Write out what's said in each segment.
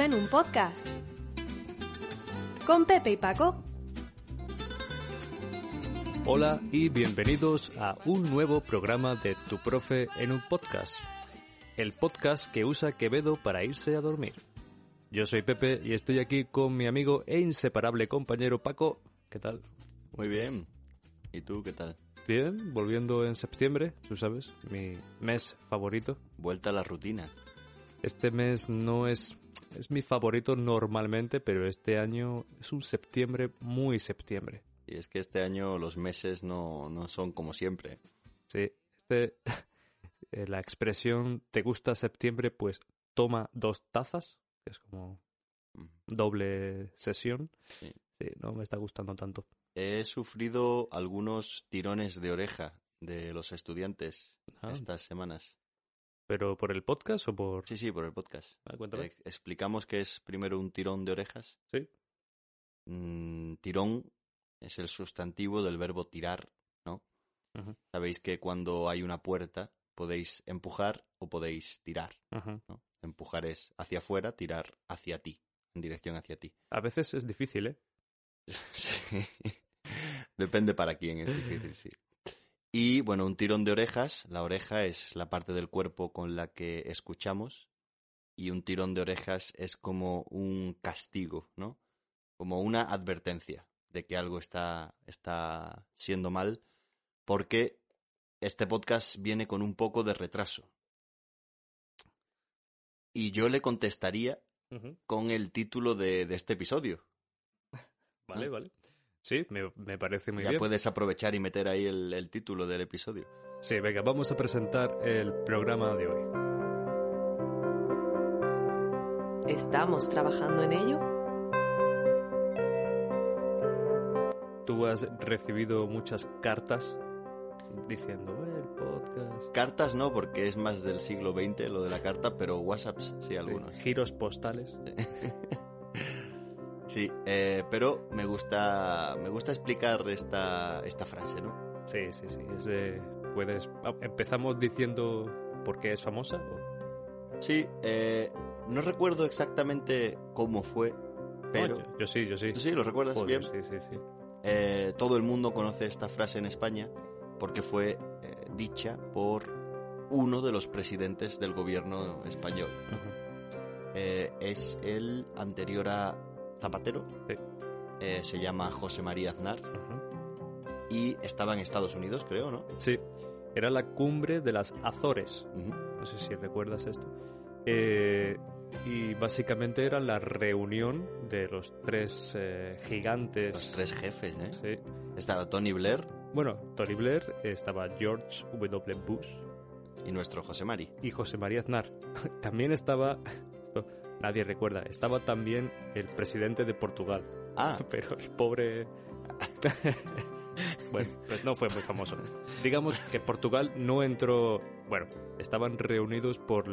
en un podcast. Con Pepe y Paco. Hola y bienvenidos a un nuevo programa de Tu profe en un podcast. El podcast que usa Quevedo para irse a dormir. Yo soy Pepe y estoy aquí con mi amigo e inseparable compañero Paco. ¿Qué tal? Muy bien. ¿Y tú qué tal? Bien, volviendo en septiembre, tú sabes, mi mes favorito. Vuelta a la rutina. Este mes no es es mi favorito normalmente, pero este año es un septiembre muy septiembre. Y es que este año los meses no, no son como siempre. Sí, este, eh, la expresión ¿te gusta septiembre? Pues toma dos tazas, que es como doble sesión. Sí. Sí, no me está gustando tanto. He sufrido algunos tirones de oreja de los estudiantes Ah. estas semanas. ¿Pero por el podcast o por...? Sí, sí, por el podcast. Ah, cuéntame. Eh, explicamos que es primero un tirón de orejas. Sí. Mm, tirón es el sustantivo del verbo tirar, ¿no? Sabéis que cuando hay una puerta podéis empujar o podéis tirar. Empujar es hacia afuera, tirar hacia ti, en dirección hacia ti. A veces es difícil, ¿eh? Sí. Depende para quién, es difícil, sí. Y bueno, un tirón de orejas. La oreja es la parte del cuerpo con la que escuchamos. Y un tirón de orejas es como un castigo, ¿no? Como una advertencia de que algo está, está siendo mal. Porque este podcast viene con un poco de retraso. Y yo le contestaría con el título de, de este episodio. Vale, ¿No? vale. Sí, me, me parece muy ya bien. puedes aprovechar y meter ahí el, el título del episodio. Sí, venga, vamos a presentar el programa de hoy. ¿Estamos trabajando en ello? Tú has recibido muchas cartas diciendo "Eh, el podcast, Cartas no, porque es más del siglo XX lo de la carta, pero WhatsApps sí algunos. giros postales. Sí, eh, pero me gusta, me gusta explicar esta, esta frase, ¿no? Sí, sí, sí. Es de- puedes, ah, empezamos diciendo por qué es famosa. o- Sí, eh, no recuerdo exactamente cómo fue, pero... No, yo, yo sí, yo sí. ¿Tú sí lo recuerdas Joder, bien? Sí, sí, sí. Eh, todo el mundo conoce esta frase en España porque fue eh, dicha por uno de los presidentes del gobierno español. Eh, es el anterior a Zapatero. Sí. Eh, se llama José María Aznar y estaba en Estados Unidos, creo, ¿no? Sí, era la cumbre de las Azores. No sé si recuerdas esto. Eh, y básicamente era la reunión de los tres eh, gigantes. Los tres jefes, ¿eh? Sí. Estaba Tony Blair Bueno, Tony Blair, estaba George W. Bush y nuestro José Mari. y José María Aznar. También estaba, esto nadie recuerda, estaba también el presidente de Portugal, Ah, pero el pobre... bueno, pues no fue muy famoso. Digamos que Portugal no entró, bueno, estaban reunidos por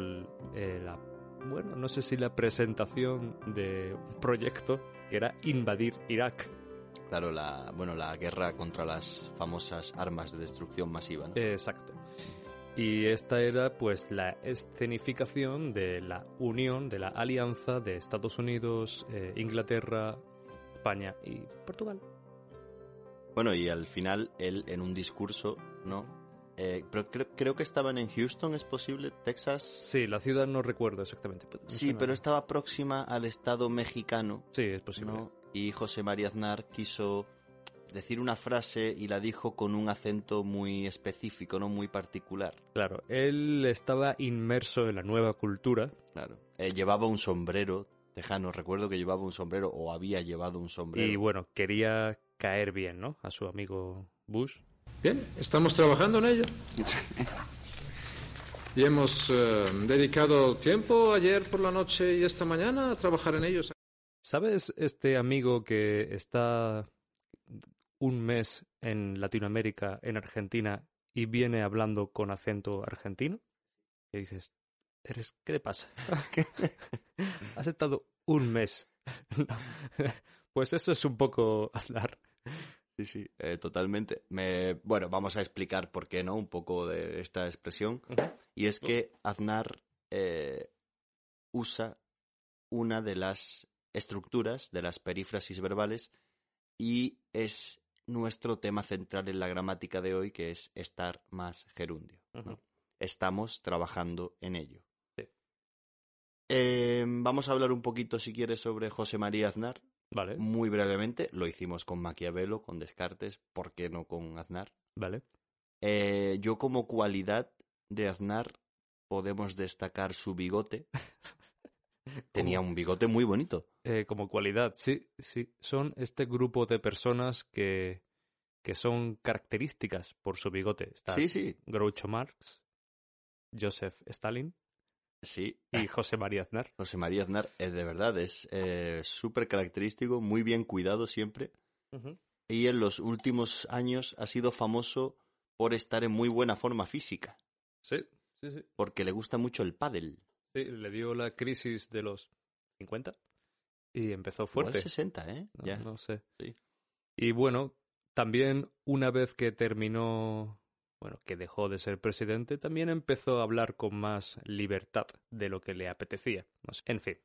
eh, la, bueno, no sé si la presentación de un proyecto que era invadir Irak. claro, la, bueno, la guerra contra las famosas armas de destrucción masiva, ¿no? Exacto. Y esta era pues la escenificación de la unión, de la alianza de Estados Unidos, eh, Inglaterra, España y Portugal. Bueno, y al final él en un discurso, ¿no? Eh, pero creo, creo que estaban en Houston, ¿es posible? ¿Texas? Sí, la ciudad no recuerdo exactamente. pero Sí, pero estaba próxima al estado mexicano, Sí, es posible. ¿no? Y José María Aznar quiso decir una frase y la dijo con un acento muy específico, no muy particular. Claro, él estaba inmerso en la nueva cultura. Claro. Eh, llevaba un sombrero tejano. Recuerdo que llevaba un sombrero o había llevado un sombrero. Y bueno, quería caer bien, ¿no? A su amigo Bush. Bien, estamos trabajando en ello. Y hemos eh, dedicado tiempo ayer por la noche y esta mañana a trabajar en ellos. ¿Sabes este amigo que está un mes en Latinoamérica, en Argentina, y viene hablando con acento argentino? Y dices, ¿eres qué te pasa? Has estado un mes. pues eso es un poco Aznar. Sí, sí, eh, totalmente. Me, bueno, vamos a explicar por qué no, un poco de esta expresión. Y es que Aznar eh, usa una de las estructuras de las perífrasis verbales y es nuestro tema central en la gramática de hoy, que es estar más gerundio. ¿no? Estamos trabajando en ello. Sí. Eh, vamos a hablar un poquito, si quieres, sobre José María Aznar. Vale, Muy brevemente, lo hicimos con Maquiavelo, con Descartes, ¿por qué no con Aznar? vale. Eh, yo como cualidad de Aznar podemos destacar su bigote. Tenía un bigote muy bonito. Eh, como cualidad, sí, sí. Son este grupo de personas que, que son características por su bigote. Está Sí, sí, Groucho Marx, Joseph Stalin sí. y José María Aznar. José María Aznar, eh, de verdad, es eh, súper característico, muy bien cuidado siempre. Y en los últimos años ha sido famoso por estar en muy buena forma física, Sí, sí, sí. porque le gusta mucho el pádel. Sí, le dio la crisis de los 50 y empezó Igual fuerte. 60, ¿eh? No, ya. no sé. Sí. Y bueno, también una vez que terminó, bueno, que dejó de ser presidente, también empezó a hablar con más libertad de lo que le apetecía. No sé. En fin,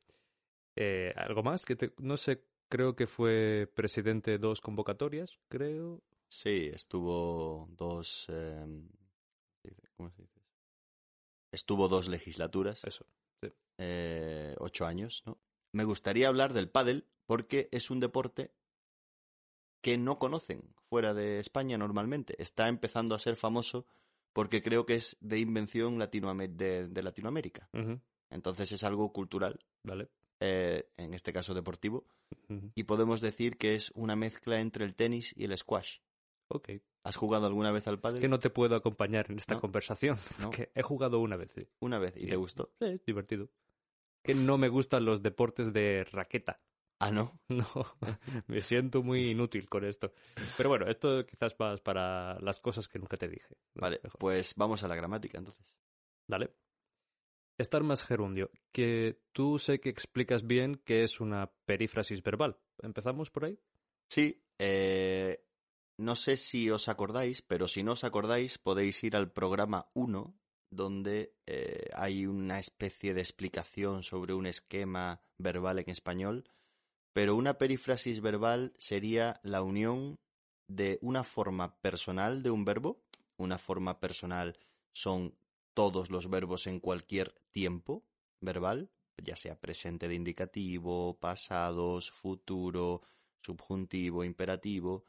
Eh, algo más que te- no sé, creo que fue presidente dos convocatorias, creo. Sí, estuvo dos. eh, ¿Cómo se dice? Estuvo dos legislaturas, Eso. eh, ocho años, ¿no? Me gustaría hablar del pádel porque es un deporte que no conocen fuera de España normalmente. Está empezando a ser famoso porque creo que es de invención de, de Latinoamérica. Entonces es algo cultural, Vale. eh, en este caso deportivo, y podemos decir que es una mezcla entre el tenis y el squash. Ok. ¿Has jugado alguna vez al Es pádel? que no te puedo acompañar en esta No. conversación. No. porque he jugado una vez, sí. Una vez, ¿y te gustó? Sí, es divertido. Que no me gustan los deportes de raqueta. Ah, no. No, me siento muy inútil con esto. Pero bueno, esto quizás más para las cosas que nunca te dije. Vale, Mejor. pues vamos a la gramática entonces. Dale. Estar más gerundio. Que tú sé que explicas bien que es una perífrasis verbal. ¿Empezamos por ahí? Sí, eh, no sé si os acordáis, pero si no os acordáis podéis ir al programa 1, donde eh, hay una especie de explicación sobre un esquema verbal en español, pero una perífrasis verbal sería la unión de una forma personal de un verbo. Una forma personal son todos los verbos en cualquier tiempo verbal, ya sea presente de indicativo, pasados, futuro, subjuntivo, imperativo,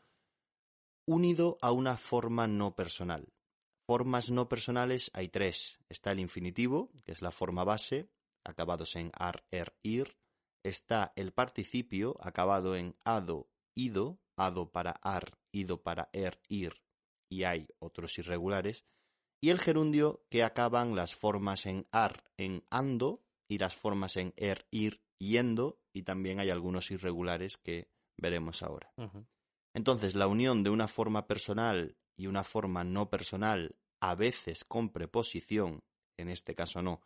unido a una forma no personal. Formas no personales hay tres. Está el infinitivo, que es la forma base, acabados en ar, er, ir. Está el participio, acabado en ado, ido, ado para ar, ido para er, ir, y hay otros irregulares. Y el gerundio, que acaban las formas en ar, en ando, y las formas en er, ir, yendo, y también hay algunos irregulares que veremos ahora. Entonces, la unión de una forma personal y una forma no personal, a veces con preposición, en este caso no,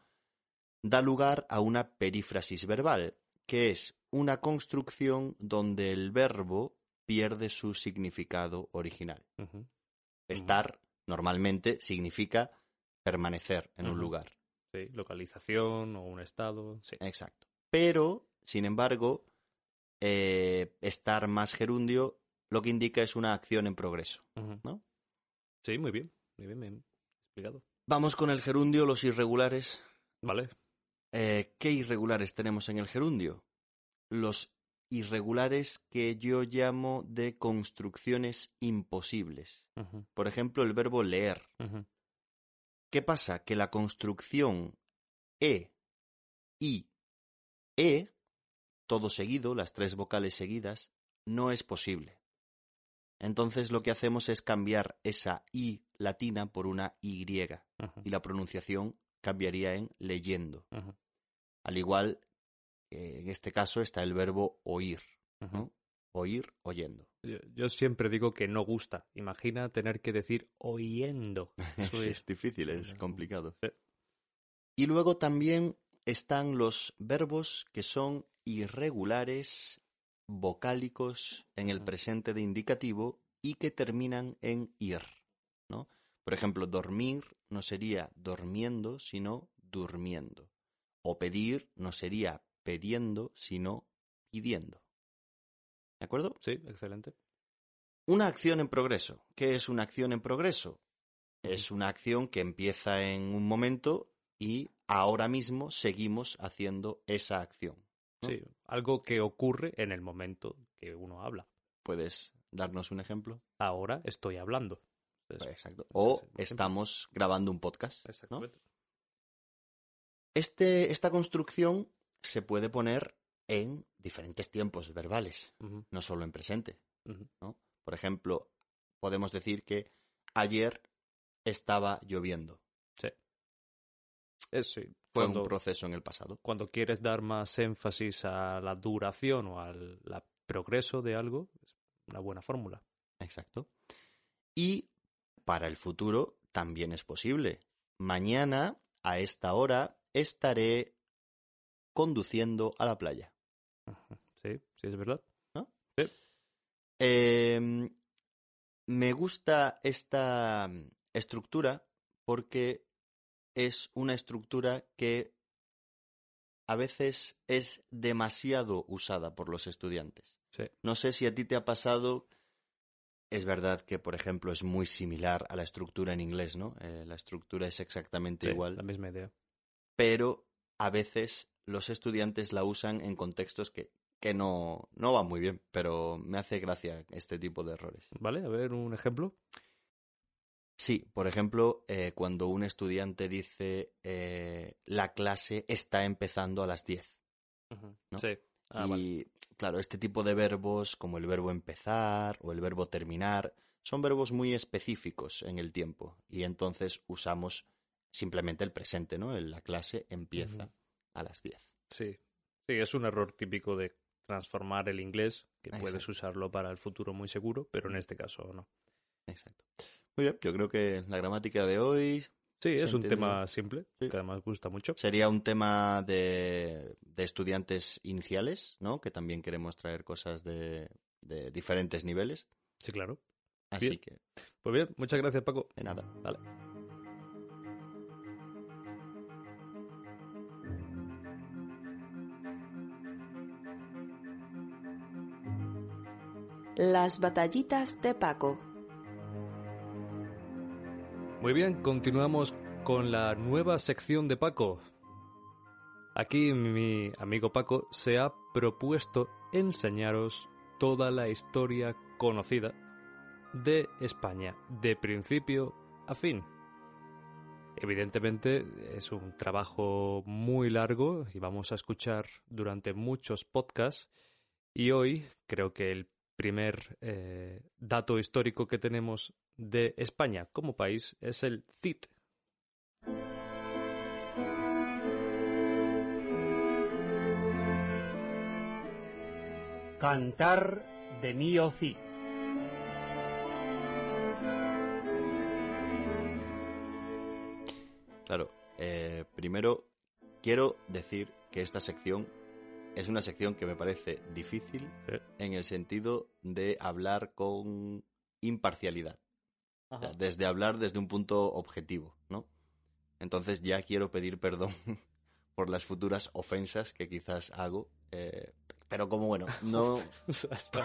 da lugar a una perífrasis verbal, que es una construcción donde el verbo pierde su significado original. Estar normalmente significa permanecer en un lugar. Sí, localización o un estado. Sí. Exacto. Pero, sin embargo, eh, estar más gerundio lo que indica es una acción en progreso. ¿no? Sí, muy bien. Muy bien, bien explicado. Vamos con el gerundio, los irregulares. Vale. Eh, ¿Qué irregulares tenemos en el gerundio? Los irregulares que yo llamo de construcciones imposibles. Por ejemplo, el verbo leer. ¿Qué pasa? Que la construcción e, i, e todo seguido, las tres vocales seguidas, no es posible. Entonces lo que hacemos es cambiar esa I latina por una Y Ujú, y la pronunciación cambiaría en leyendo. Al igual que en este caso está el verbo oír. Oír oyendo. Yo, yo siempre digo que no gusta. Imagina tener que decir oyendo. Eso es- es difícil, es complicado. Sí. Y luego también están los verbos que son irregulares, vocálicos en el presente de indicativo y que terminan en ir, ¿no? Por ejemplo, dormir no sería durmiendo, sino durmiendo. O pedir no sería pidiendo, sino pidiendo. ¿De acuerdo? Sí, excelente. Una acción en progreso. ¿Qué es una acción en progreso? Es una acción que empieza en un momento y ahora mismo seguimos haciendo esa acción. ¿No? Sí, algo que ocurre en el momento que uno habla. ¿Puedes darnos un ejemplo? Ahora estoy hablando. Es- Exacto. O es estamos grabando un podcast. ¿no? Exactamente. Este, esta construcción se puede poner en diferentes tiempos verbales, no solo en presente. ¿no? Por ejemplo, podemos decir que ayer estaba lloviendo. Es, sí, Fue cuando, un proceso en el pasado. cuando quieres dar más énfasis a la duración o al la progreso de algo, es una buena fórmula. Exacto. Y para el futuro también es posible. Mañana, a esta hora, estaré conduciendo a la playa. Sí, sí, es verdad. Eh, me gusta esta estructura porque es una estructura que a veces es demasiado usada por los estudiantes. Sí. No sé si a ti te ha pasado. Es verdad que, por ejemplo, es muy similar a la estructura en inglés, ¿no? Eh, la estructura es exactamente Sí, igual, la misma idea. pero a veces los estudiantes la usan en contextos que, que no, no van muy bien, pero me hace gracia este tipo de errores. ¿Vale? A ver, un ejemplo. Sí, por ejemplo, eh, cuando un estudiante dice eh, la clase está empezando a las 10. Ujú. ¿no? Sí. Ah, vale. y claro, este tipo de verbos, como el verbo empezar o el verbo terminar, son verbos muy específicos en el tiempo y entonces usamos simplemente el presente, ¿no? El- La clase empieza a las 10. Sí. Sí, es un error típico de transformar el inglés, que puedes usarlo para el futuro muy seguro, pero en este caso no. Exacto. Muy bien, yo creo que la gramática de hoy Sí, es un entendido. tema simple, Sí. que además gusta mucho. sería un tema de, de estudiantes iniciales, ¿no? Que también queremos traer cosas de, de diferentes niveles. Sí, claro. Así Bien. que, Pues bien, muchas gracias, Paco. de nada. Vale. Las batallitas de Paco. Muy bien, continuamos con la nueva sección de Paco. Aquí mi amigo Paco se ha propuesto enseñaros toda la historia conocida de España, de principio a fin. Evidentemente es un trabajo muy largo y vamos a escuchar durante muchos podcasts y hoy creo que el primer eh, dato histórico que tenemos de España como país es el CID. Cantar de Mío Cid. Claro, eh, primero quiero decir que esta sección es una sección que me parece difícil Sí. en el sentido de hablar con imparcialidad. O sea, desde hablar desde un punto objetivo, ¿no? Entonces ya quiero pedir perdón por las futuras ofensas que quizás hago. eh, pero como bueno, no,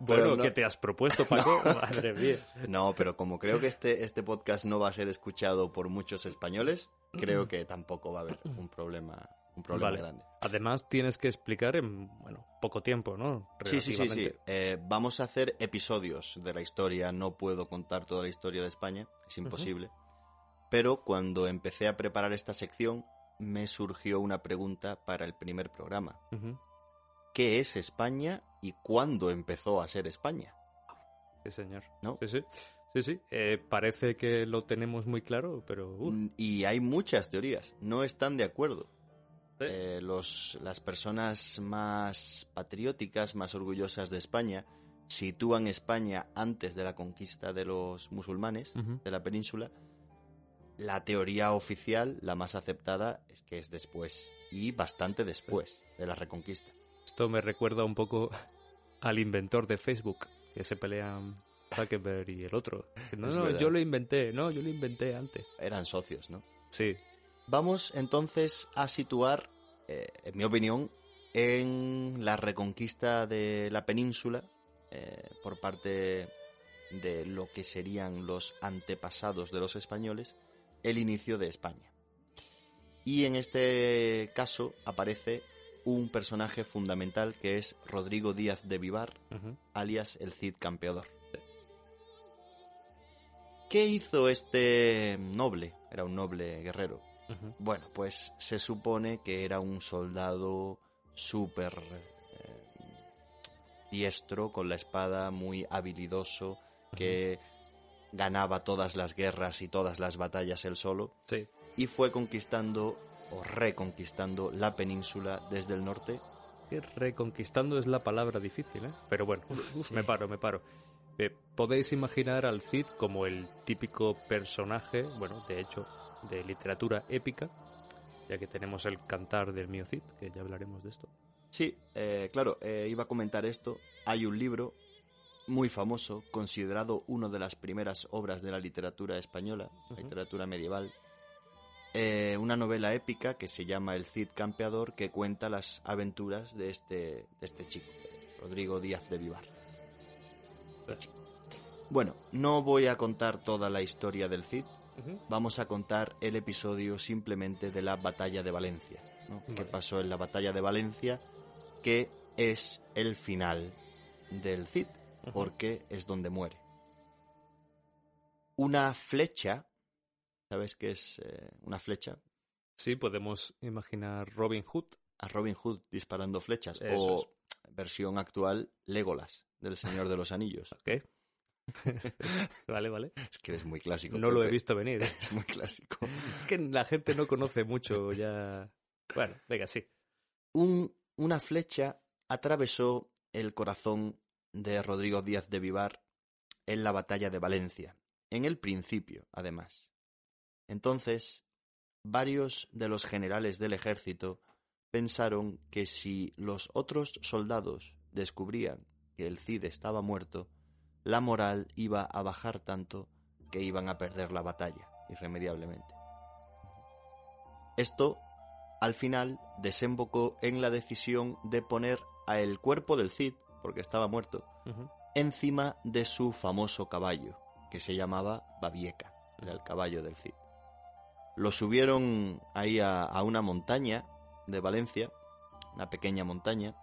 bueno, no- ¿qué te has propuesto, Paco? Madre mía. no, pero como creo que este, este podcast no va a ser escuchado por muchos españoles, creo que tampoco va a haber un problema, un problema Vale. grande. Además, tienes que explicar en, bueno, poco tiempo, ¿no? Sí, sí, sí, sí. Eh, vamos a hacer episodios de la historia. No puedo contar toda la historia de España, es imposible. Pero cuando empecé a preparar esta sección, me surgió una pregunta para el primer programa. ¿Qué es España y cuándo empezó a ser España? Sí, señor. ¿No? Sí, sí. Sí, sí. Eh, parece que lo tenemos muy claro, pero... uh, Mm, Y hay muchas teorías, no están de acuerdo. Sí. Eh, los, las personas más patrióticas, más orgullosas de España, sitúan España antes de la conquista de los musulmanes de la península. La teoría oficial, la más aceptada, es que es después, y bastante después de la reconquista. Esto me recuerda un poco al inventor de Facebook, que se pelean Zuckerberg y el otro. No, Es no, verdad. yo lo inventé, no, yo lo inventé antes. Eran socios, ¿no? Sí, Vamos entonces a situar, eh, en mi opinión, en la reconquista de la península eh, por parte de lo que serían los antepasados de los españoles, el inicio de España. Y en este caso aparece un personaje fundamental que es Rodrigo Díaz de Vivar, alias el Cid Campeador. ¿Qué hizo este noble? Era un noble guerrero. Bueno, pues se supone que era un soldado súper eh, diestro, con la espada, muy habilidoso, que ganaba todas las guerras y todas las batallas él solo, sí. y fue conquistando o reconquistando la península desde el norte. Reconquistando es la palabra difícil, ¿eh? Pero bueno, me paro, me paro. Eh, Podéis imaginar al Cid como el típico personaje, bueno, de hecho, de literatura épica, ya que tenemos el cantar del mío Cid, que ya hablaremos de esto. Sí, eh, claro, eh, iba a comentar esto. Hay un libro muy famoso, considerado una de las primeras obras de la literatura española, Ujú. literatura medieval. eh, una novela épica que se llama El Cid Campeador, que cuenta las aventuras de este, de este chico, Rodrigo Díaz de Vivar. Bueno, no voy a contar toda la historia del Cid, Vamos a contar el episodio simplemente de la batalla de Valencia. ¿no? ¿Qué pasó en la batalla de Valencia? Que es el final del Cid, porque es donde muere. Una flecha, ¿sabes qué es eh, una flecha? Sí, podemos imaginar Robin Hood. A Robin Hood disparando flechas. Eso o versión actual, Legolas, del Señor de los Anillos. ¿Ok? vale, vale. Es que eres muy clásico. No lo he visto venir. ¿eh? Es muy clásico. Es que la gente no conoce mucho ya. Bueno, venga, sí. Un- una flecha atravesó el corazón de Rodrigo Díaz de Vivar en la batalla de Valencia, en el principio, además. Entonces, varios de los generales del ejército pensaron que si los otros soldados descubrían que el Cid estaba muerto, la moral iba a bajar tanto que iban a perder la batalla, irremediablemente. Esto, al final, desembocó en la decisión de poner a el cuerpo del Cid, porque estaba muerto, encima de su famoso caballo, que se llamaba Babieca, era el caballo del Cid. Lo subieron ahí a, a una montaña de Valencia, una pequeña montaña,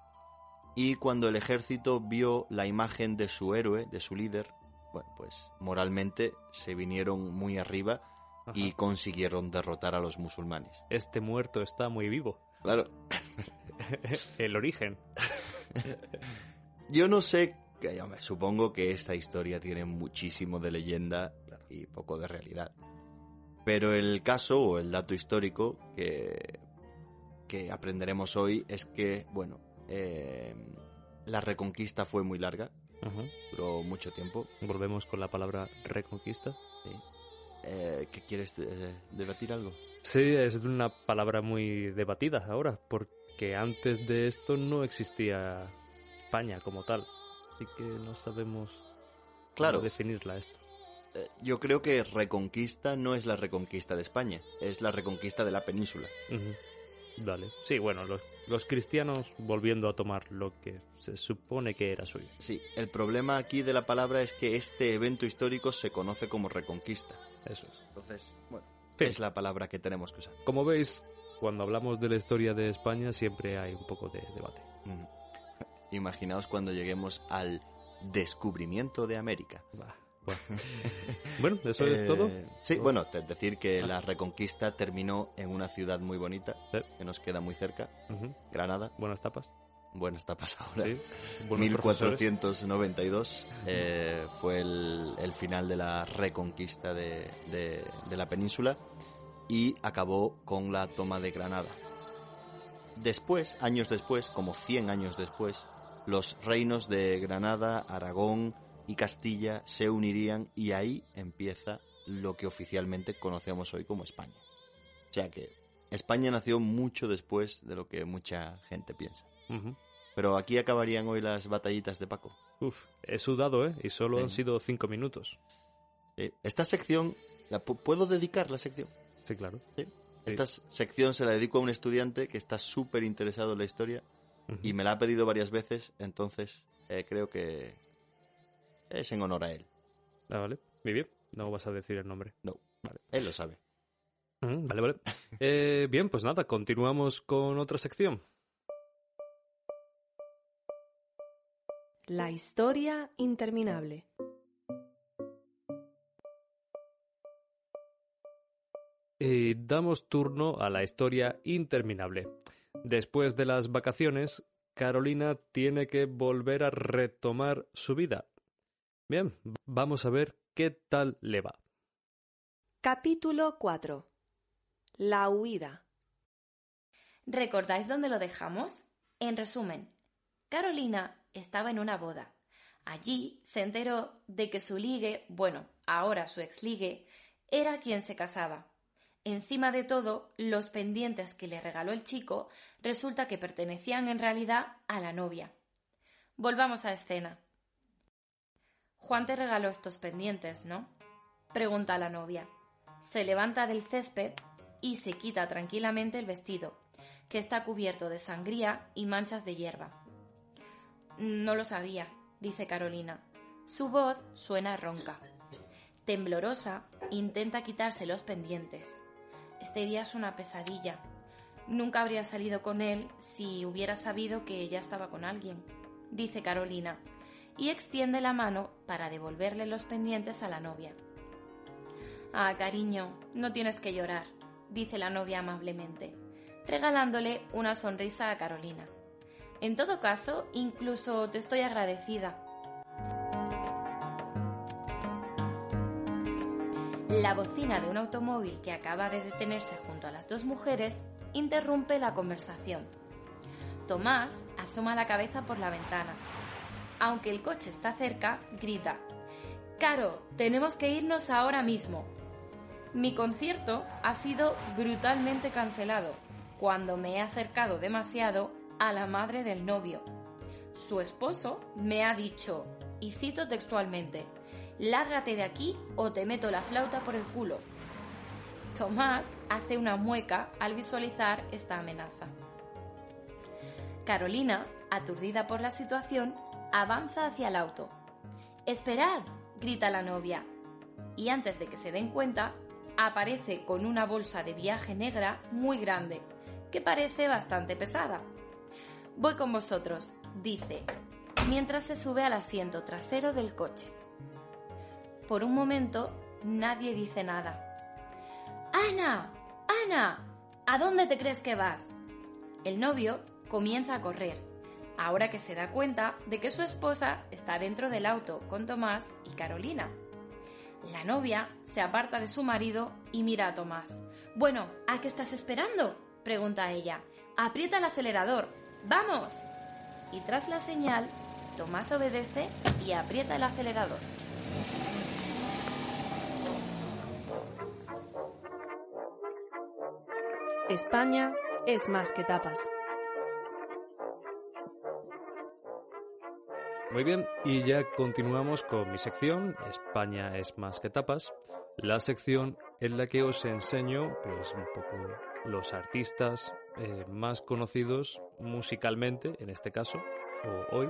y cuando el ejército vio la imagen de su héroe, de su líder, bueno, pues moralmente se vinieron muy arriba Ajá. y consiguieron derrotar a los musulmanes. Este muerto está muy vivo. Claro, El origen. Yo no sé, que, hombre, supongo que esta historia tiene muchísimo de leyenda y poco de realidad. Pero el caso o el dato histórico que, que aprenderemos hoy es que, bueno, eh, la reconquista fue muy larga, duró mucho tiempo. Volvemos con la palabra reconquista. ¿sí? Eh, ¿Qué quieres eh, debatir algo? Sí, es una palabra muy debatida ahora, porque antes de esto no existía España como tal. Así que no sabemos cómo Claro. definirla esto. Eh, yo creo que reconquista no es la reconquista de España, es la reconquista de la península. Ujú. Vale. Sí, bueno, los, los cristianos volviendo a tomar lo que se supone que era suyo. Sí, el problema aquí de la palabra es que este evento histórico se conoce como reconquista. Eso es. Entonces, bueno, es la palabra que tenemos que usar. Como veis, cuando hablamos de la historia de España siempre hay un poco de debate. Mm. Imaginaos cuando lleguemos al descubrimiento de América. Bah, Bueno, eso es Eh, todo. Sí, bueno, decir que la reconquista terminó en una ciudad muy bonita, Sí. que nos queda muy cerca. Granada. Buenas tapas. Buenas tapas ahora. Sí. Buenos profesores. 1492 eh, fue el, el final de la reconquista de, de- de la península y acabó con la toma de Granada. Después, años después, como 100 años después, los reinos de Granada, Aragón y Castilla se unirían y ahí empieza lo que oficialmente conocemos hoy como España. O sea que España nació mucho después de lo que mucha gente piensa. Pero aquí acabarían hoy las batallitas de Paco. Uf, he sudado, ¿eh? Y solo Sí. han sido cinco minutos. Eh, Esta sección, ¿la pu- ¿puedo dedicar la sección? Sí, claro. Sí. Esta sección se la dedico a un estudiante que está súper interesado en la historia y me la ha pedido varias veces, entonces eh, creo que es en honor a él. Ah, vale. Muy bien. No vas a decir el nombre. Él lo sabe. Mm, Vale, vale. Eh, bien, pues nada, continuamos con otra sección. La historia interminable. Y damos turno a la historia interminable. Después de las vacaciones, Carolina tiene que volver a retomar su vida. Bien, vamos a ver qué tal le va. Capítulo 4. La huida. ¿Recordáis dónde lo dejamos? En resumen, Carolina estaba en una boda. Allí se enteró de que su ligue, bueno, ahora su exligue, era quien se casaba. Encima de todo, los pendientes que le regaló el chico resulta que pertenecían en realidad a la novia. Volvamos a escena. Juan te regaló estos pendientes, ¿no? Pregunta la novia. Se levanta del césped y se quita tranquilamente el vestido, que está cubierto de sangría y manchas de hierba. No lo sabía, dice Carolina. Su voz suena ronca. Temblorosa, intenta quitarse los pendientes. Este día es una pesadilla. Nunca habría salido con él si hubiera sabido que ella estaba con alguien, dice Carolina, y extiende la mano para devolverle los pendientes a la novia. Ah, cariño, no tienes que llorar, dice la novia amablemente, regalándole una sonrisa a Carolina. En todo caso, incluso te estoy agradecida. La bocina de un automóvil que acaba de detenerse junto a las dos mujeres interrumpe la conversación. Tomás asoma la cabeza por la ventana. Aunque el coche está cerca, grita, Caro, tenemos que irnos ahora mismo. Mi concierto ha sido brutalmente cancelado cuando me he acercado demasiado a la madre del novio. Su esposo me ha dicho, y cito textualmente, lárgate de aquí o te meto la flauta por el culo. Tomás hace una mueca al visualizar esta amenaza. Carolina, aturdida por la situación, avanza hacia el auto. ¡Esperad! grita la novia. Y antes de que se den cuenta, aparece con una bolsa de viaje negra muy grande, que parece bastante pesada. Voy con vosotros, dice, mientras se sube al asiento trasero del coche. Por un momento, nadie dice nada. ¡Ana! ¡Ana! ¿A dónde te crees que vas? El novio comienza a correr, ahora que se da cuenta de que su esposa está dentro del auto con Tomás y Carolina. La novia se aparta de su marido y mira a Tomás. Bueno, ¿a qué estás esperando? pregunta ella. Aprieta el acelerador. ¡Vamos! Y tras la señal, Tomás obedece y aprieta el acelerador. España es más que tapas. Muy bien, y ya continuamos con mi sección, España es más que tapas, la sección en la que os enseño pues un poco los artistas eh, más conocidos musicalmente, en este caso, o hoy,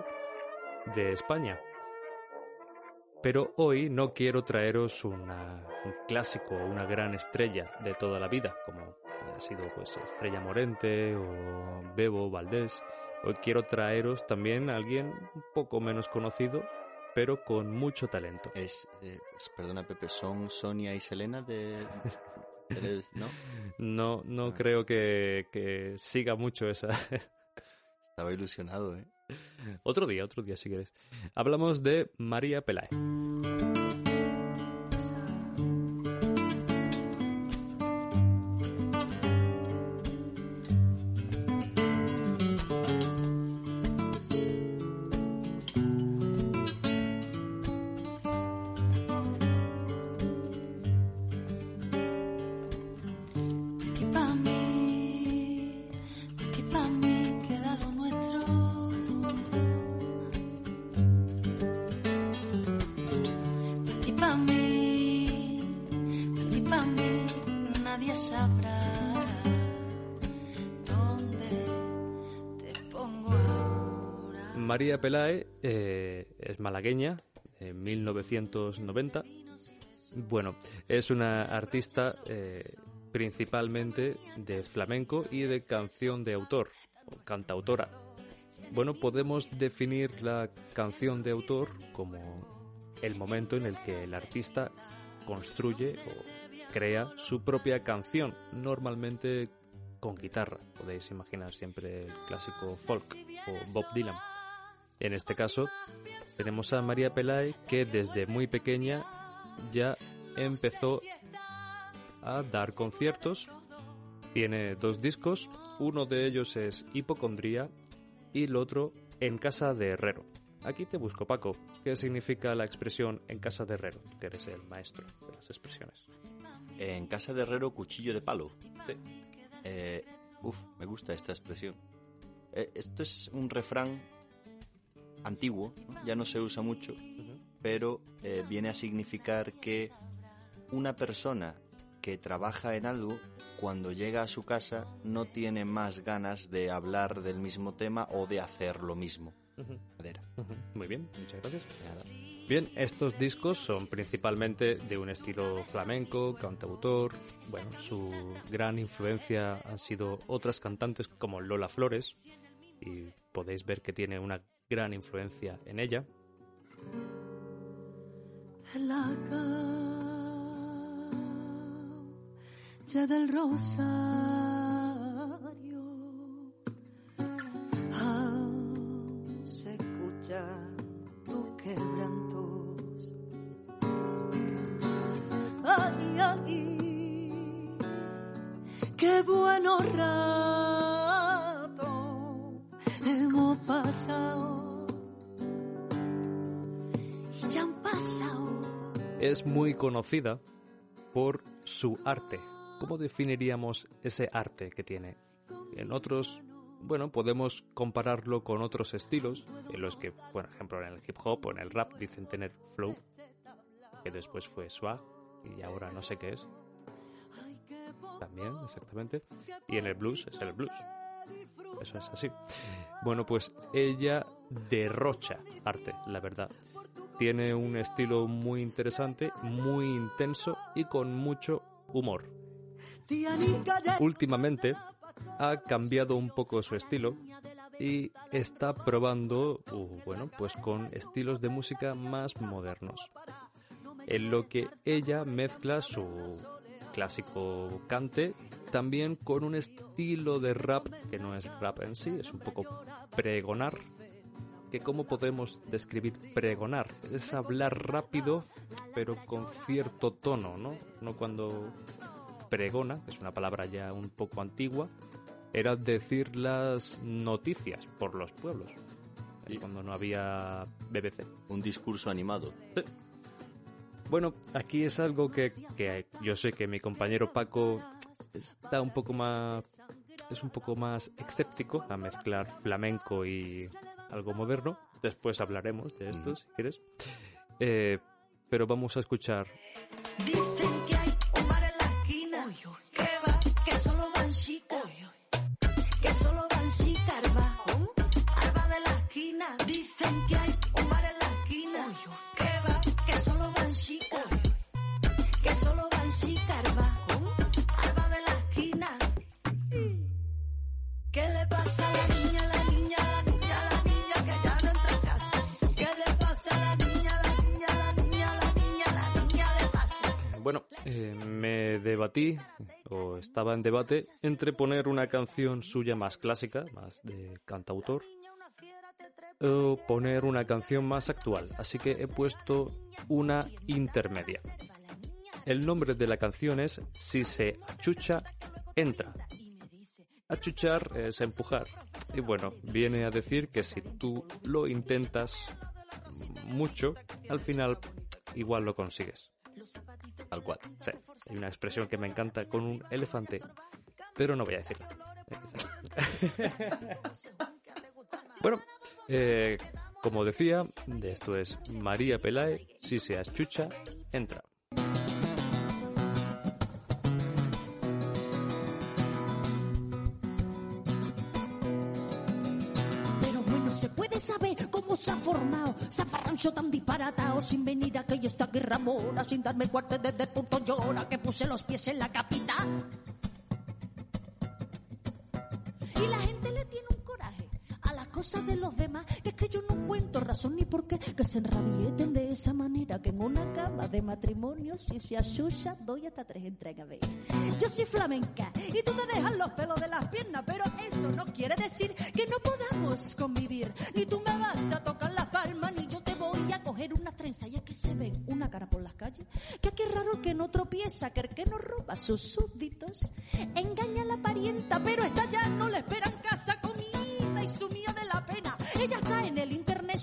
de España. Pero hoy no quiero traeros una- un clásico o una gran estrella de toda la vida, como ha sido pues Estrella Morente o Bebo Valdés. Hoy quiero traeros también a alguien un poco menos conocido, pero con mucho talento. Es, eh, es- perdona Pepe, ¿son Sonia y Selena de... de- ¿No? No, no Ah. creo que, que siga mucho esa. Estaba ilusionado, ¿eh? otro día, otro día si quieres. Hablamos de María Peláez. María Peláez eh, es malagueña, en 1990. Bueno, es una artista eh, principalmente de flamenco y de canción de autor, o cantautora. Bueno, podemos definir la canción de autor como el momento en el que el artista construye o crea su propia canción, normalmente con guitarra. Podéis imaginar siempre el clásico folk o Bob Dylan. En este caso, tenemos a María Pelay que desde muy pequeña ya empezó a dar conciertos. Tiene dos discos, uno de ellos es Hipocondría y el otro En casa de Herrero. Aquí te busco, Paco. ¿Qué significa la expresión en casa de Herrero? Tú que eres el maestro de las expresiones. En casa de herrero, cuchillo de palo. Sí. Eh, uf, me gusta esta expresión. Eh, esto es un refrán antiguo, ¿no? ya no se usa mucho, pero eh, viene a significar que una persona que trabaja en algo, cuando llega a su casa, no tiene más ganas de hablar del mismo tema o de hacer lo mismo. Ujú, Muy bien, muchas gracias. Bien, estos discos son principalmente de un estilo flamenco, cantautor. Bueno, su gran influencia han sido otras cantantes como Lola Flores y podéis ver que tiene una gran influencia en ella. la del Rosario. Se escucha tus quebrantos. Ay, ay, qué buenos ratos hemos pasado. Es muy conocida por su arte. ¿Cómo definiríamos ese arte que tiene? En otros, bueno, podemos compararlo con otros estilos, en los que, por ejemplo, en el hip hop o en el rap dicen tener flow, que después fue swag y ahora no sé qué es. También, exactamente. Y en el blues es el blues. Eso es así. Bueno, pues ella derrocha arte, la verdad. Tiene un estilo muy interesante, muy intenso y con mucho humor. Últimamente ha cambiado un poco su estilo y está probando, bueno, pues con estilos de música más modernos. En lo que ella mezcla su clásico cante también con un estilo de rap que no es rap en sí, es un poco pregonar. Que cómo podemos describir pregonar? Es hablar rápido, pero con cierto tono, ¿no? No cuando pregona, que es una palabra ya un poco antigua, era decir las noticias por los pueblos. Y- Cuando no había BBC. Un discurso animado. Bueno, aquí es algo que, que yo sé que mi compañero Paco está un poco más es un poco más escéptico a mezclar flamenco y algo moderno. Después hablaremos de esto, si quieres. Eh, pero vamos a escuchar eh, me debatí, o estaba en debate, entre poner una canción suya más clásica, más de cantautor, o poner una canción más actual. Así que he puesto una intermedia. El nombre de la canción es Si se achucha, entra. Achuchar es empujar. Y bueno, viene a decir que si tú lo intentas mucho, al final igual lo consigues. Tal cual. Sí, hay una expresión que me encanta con un elefante, pero no voy a decirla. bueno, eh, como decía, de esto es María Pelae, si se achucha, entra. Saber cómo se ha formado. Zafarrancho tan disparatado sin venir a que yo esta guerra mora Sin darme cuarte desde el punto llora que puse los pies en la capital cosas de los demás Que es que yo no cuento razón ni por qué Que se enrabieten de esa manera Que en una cama de matrimonio Si se asusa doy hasta tres entregas. Yo soy flamenca y tú te dejas los pelos de las piernas Pero eso no quiere decir que no podamos convivir Ni tú me vas a tocar las palmas Ni yo te voy a coger unas trenzas Y es que se ven una cara por las calles Que aquí es raro que no tropieza Que el que no roba a sus súbditos Engaña a la parienta Pero esta ya no le espera en casa comida Y sumida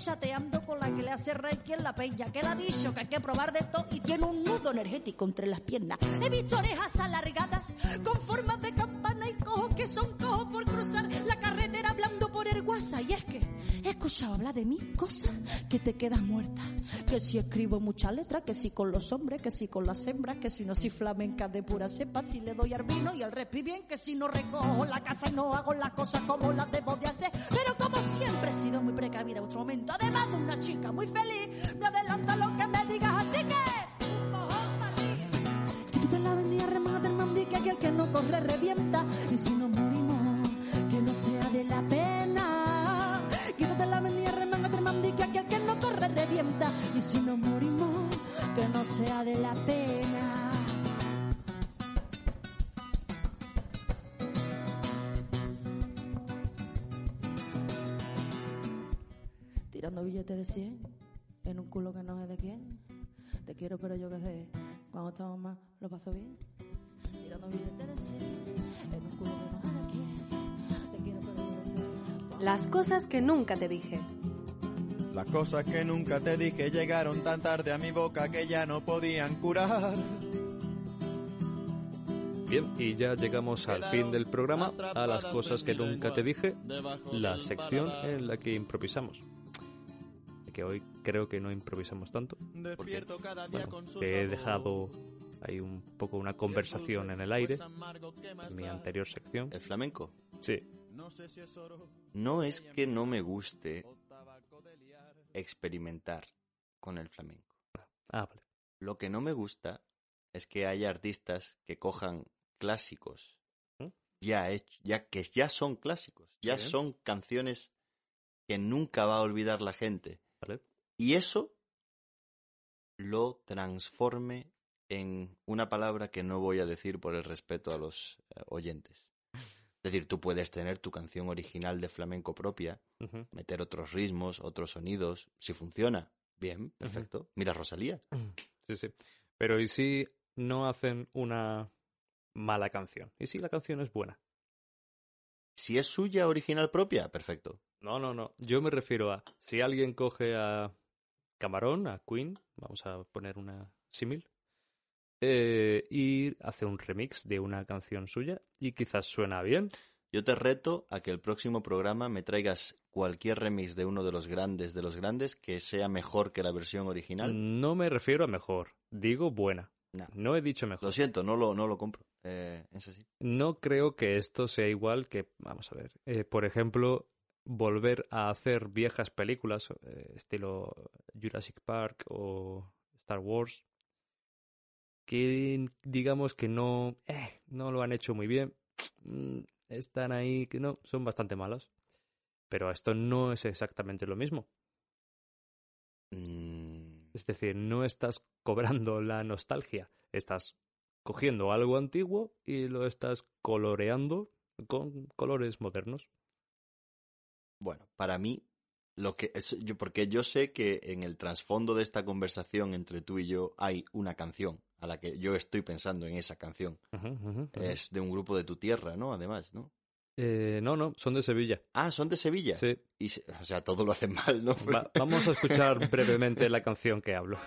chateando con la que le hace reiki en la peña Que le ha dicho que hay que probar de todo Y tiene un nudo energético entre las piernas He visto orejas alargadas Con formas de campana y cojos que son cojos por cruzar la carretera hablando por el WhatsApp. Y es que he escuchado hablar de mí cosas que te quedas muerta. Que si escribo mucha letra, que si con los hombres, que si con las hembras, que si no soy flamenca de pura cepa, si le doy al vino y al respi bien, que si no recojo la casa y no hago las cosas como las debo de hacer. Pero como siempre he sido muy precavida en vuestro momento, además de una chica muy feliz, me adelanta lo que me digas, así que... mojón para. Que te la vendía remate el mandi que aquel que no corre revienta y si no morimos que no sea de la pena y si no morimos que no sea de la pena. Tirando billetes de 100 en un culo que no sé de quién. Te quiero pero yo qué sé cuando estamos más lo paso bien. Tirando billetes de 100 en un culo que no sé de quién. Te quiero pero yo qué sé Las cosas que nunca te dije. Las cosas que nunca te dije llegaron tan tarde a mi boca que ya no podían curar. Bien, y ya llegamos al fin del programa, a las cosas que nunca te dije, la sección en la que improvisamos. Que hoy creo que no improvisamos tanto, porque bueno, te he dejado ahí un poco una conversación en el aire, en mi anterior sección. El flamenco. Sí, No es que no me guste experimentar con el flamenco. ah, vale. Lo que no me gusta es que haya artistas que cojan clásicos ¿Mm? ya hech- ya que ya son clásicos, ya Sí. son canciones que nunca va a olvidar la gente. Vale. Y eso lo transforme en una palabra que no voy a decir por el respeto a los eh, oyentes. Es decir, tú puedes tener tu canción original de flamenco propia, meter otros ritmos, otros sonidos. Si funciona, bien, perfecto. Mira Rosalía. Sí, sí. Pero ¿y si no hacen una mala canción? ¿Y si la canción es buena? Si es suya original propia, perfecto. No, no, no. Yo me refiero a si alguien coge a Camarón, a Queen, vamos a poner una símil, eh, y hace un remix de una canción suya y quizás suena bien. Yo te reto a que el próximo programa me traigas cualquier remix de uno de los grandes de los grandes que sea mejor que la versión original. No me refiero a mejor, digo buena. No. No he dicho mejor. Lo siento, no lo, no lo compro. Eh. No creo que esto sea igual que, vamos a ver, eh, por ejemplo, volver a hacer viejas películas, eh, estilo Jurassic Park o Star Wars, que digamos que no, eh, no lo han hecho muy bien, Mm, están ahí, que no, son bastante malas. Pero esto no es exactamente lo mismo. Mm, Es decir, no estás cobrando la nostalgia, estás cogiendo algo antiguo y lo estás coloreando con colores modernos. Bueno, para mí, lo que es, yo, porque yo sé que en el trasfondo de esta conversación entre tú y yo hay una canción a la que yo estoy pensando en esa canción. Es de un grupo de tu tierra, ¿no? Además, ¿no? Eh, no, no, son de Sevilla. Ah, son de Sevilla. Sí. Y, se- o sea, todo lo hacen mal, ¿no? Va- vamos a escuchar brevemente la canción que hablo.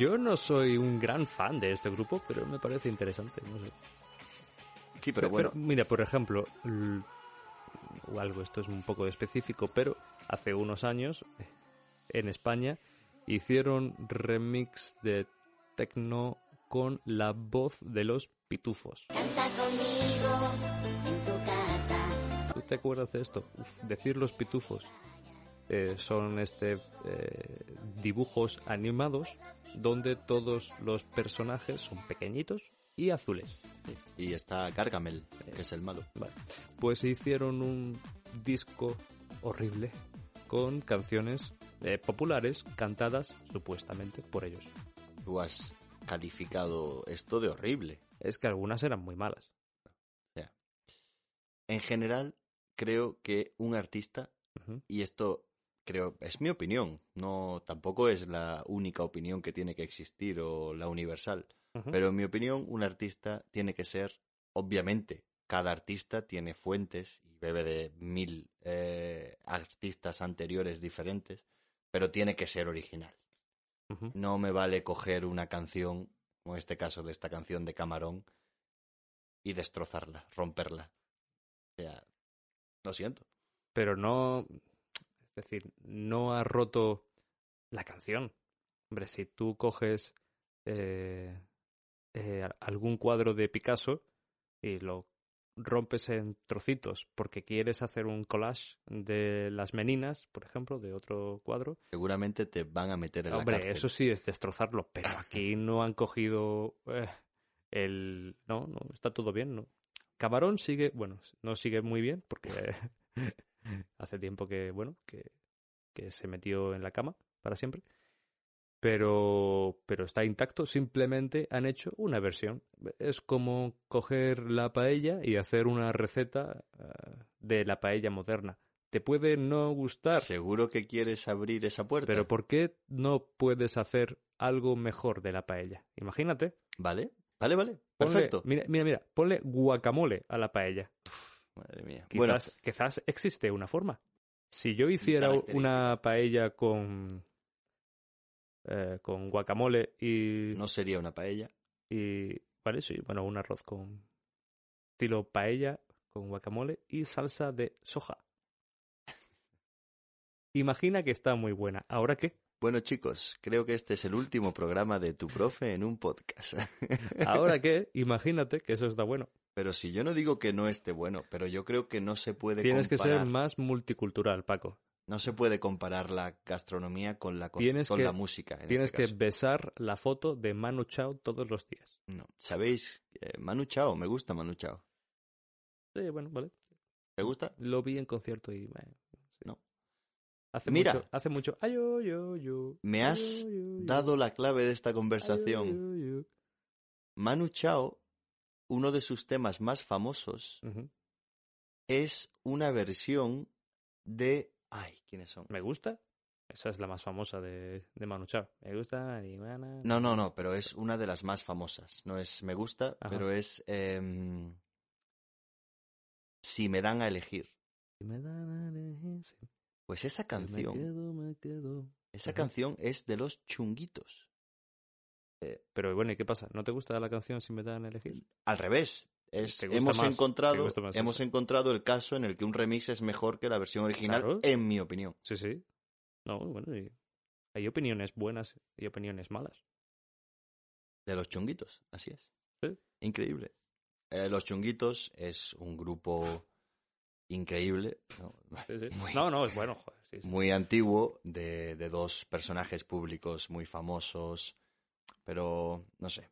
Yo no soy un gran fan de este grupo, pero me parece interesante. No sé. Sí, pero bueno, mira, por ejemplo, l- o algo, esto es un poco específico, pero hace unos años eh, en España hicieron remix de techno con la voz de los pitufos. ¿Tú te acuerdas de esto? Uf, decir los pitufos. Eh, son este eh, dibujos animados donde todos los personajes son pequeñitos y azules. y está Gargamel, que es el malo. Vale. Pues hicieron un disco horrible con canciones eh, populares cantadas supuestamente por ellos. Tú has calificado esto de horrible. Es que algunas eran muy malas. En general, creo que un artista, y esto creo es mi opinión, no tampoco es la única opinión que tiene que existir o la universal, pero en mi opinión un artista tiene que ser, obviamente, cada artista tiene fuentes y bebe de mil eh, artistas anteriores diferentes, pero tiene que ser original. No me vale coger una canción, como en este caso de esta canción de Camarón, y destrozarla, romperla. O sea, lo siento. Pero no. Es decir, no ha roto la canción. Hombre, si tú coges eh, eh, algún cuadro de Picasso y lo rompes en trocitos porque quieres hacer un collage de las meninas, por ejemplo, de otro cuadro, Seguramente te van a meter en la Hombre, cárcel. eso sí es destrozarlo, pero aquí no han cogido eh, el... No, no, está todo bien, ¿no? Camarón sigue, bueno, no sigue muy bien porque hace tiempo que, bueno, que, que se metió en la cama para siempre, pero, pero está intacto, simplemente han hecho una versión. Es como coger la paella y hacer una receta eh, de la paella moderna. Te puede no gustar, ¿Seguro que quieres abrir esa puerta? pero ¿por qué no puedes hacer algo mejor de la paella? Imagínate. Vale, vale, vale. ponle- Perfecto. Mira, mira, mira, ponle guacamole a la paella. Madre mía. Bueno, Quizás, quizás existe una forma. Si yo hiciera una paella con eh, con guacamole y, no sería una paella. y vale, sí, bueno, un arroz con estilo paella con guacamole y salsa de soja. Imagina que está muy buena. ¿Ahora qué? Bueno, chicos, creo que este es el último programa de tu profe en un podcast. ¿Ahora qué? Imagínate que eso está bueno. Pero si yo no digo que no esté bueno, pero yo creo que no se puede Tienes que ser más multicultural, Paco. No se puede comparar la gastronomía con la, con que- la música. en Tienes este que caso. besar la foto de Manu Chao todos los días. No. ¿Sabéis? Eh, Manu Chao, me gusta Manu Chao. Sí, bueno, vale. ¿Te gusta? Lo vi en concierto y... bueno, sí. No. Hace Mira. mucho, hace mucho... Ay, yo, yo, yo. Me has dado la clave de esta conversación. Manu Chao, uno de sus temas más famosos es una versión de... Ay, ¿quiénes son? ¿Me gusta? Esa es la más famosa de, de Manu Chao. Me gusta. No, no, no, pero es una de las más famosas. No es me gusta, Ajá. pero es em, si me dan a elegir. Si me dan a elegir, sí. Pues esa Me canción, quedo, me quedo. esa Ajá. canción es de los chunguitos. Pero bueno, ¿y qué pasa? ¿No te gusta la canción si me dan a elegir? Al revés, es, hemos más, encontrado, hemos eso. encontrado el caso en el que un remix es mejor que la versión original, Claro. en mi opinión. Sí, sí. No, bueno, y hay opiniones buenas y opiniones malas. De los chunguitos, así es. Sí. Increíble. Eh, los chunguitos es un grupo increíble. ¿no? Sí, sí. Muy- No, no, es bueno, joder. muy antiguo de, de dos personajes públicos muy famosos, pero no sé.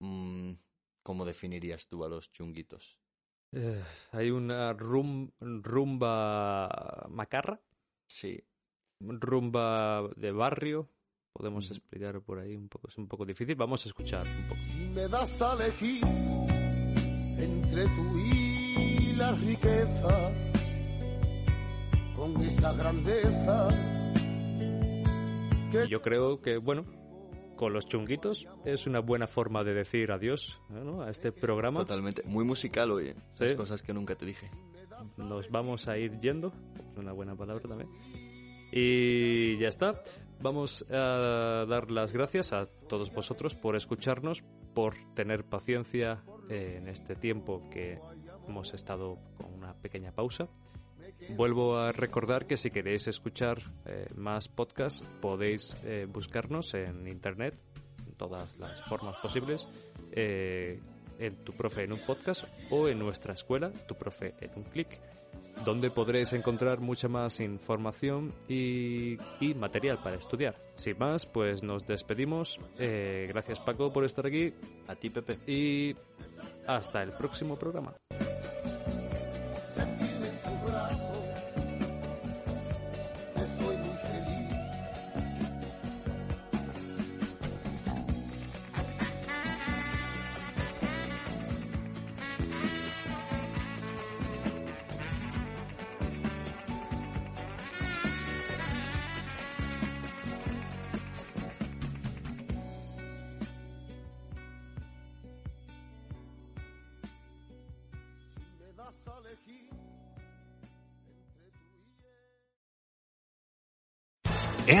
mm, ¿Cómo definirías tú a los chunguitos? Eh, hay una rum- rumba macarra, Sí, rumba de barrio. Podemos explicar por ahí un poco, es un poco difícil. Vamos a escuchar un poco. Si me das a elegir entre tú y la riqueza, con esa grandeza que Yo creo que, bueno, con los chunguitos es una buena forma de decir adiós ¿no? a este programa. totalmente. Muy musical hoy. Sí. Cosas que nunca te dije. Nos vamos a ir yendo, una buena palabra también. Y ya está. Vamos a dar las gracias a todos vosotros por escucharnos, por tener paciencia en este tiempo que hemos estado con una pequeña pausa. Vuelvo a recordar que si queréis escuchar eh, más podcasts podéis eh, buscarnos en internet, en todas las formas posibles, eh, en Tu Profe en un podcast o en nuestra escuela, Tu Profe en un clic, donde podréis encontrar mucha más información y, y material para estudiar. Sin más, pues nos despedimos. Gracias Paco por estar aquí A ti, Pepe. y hasta el próximo programa.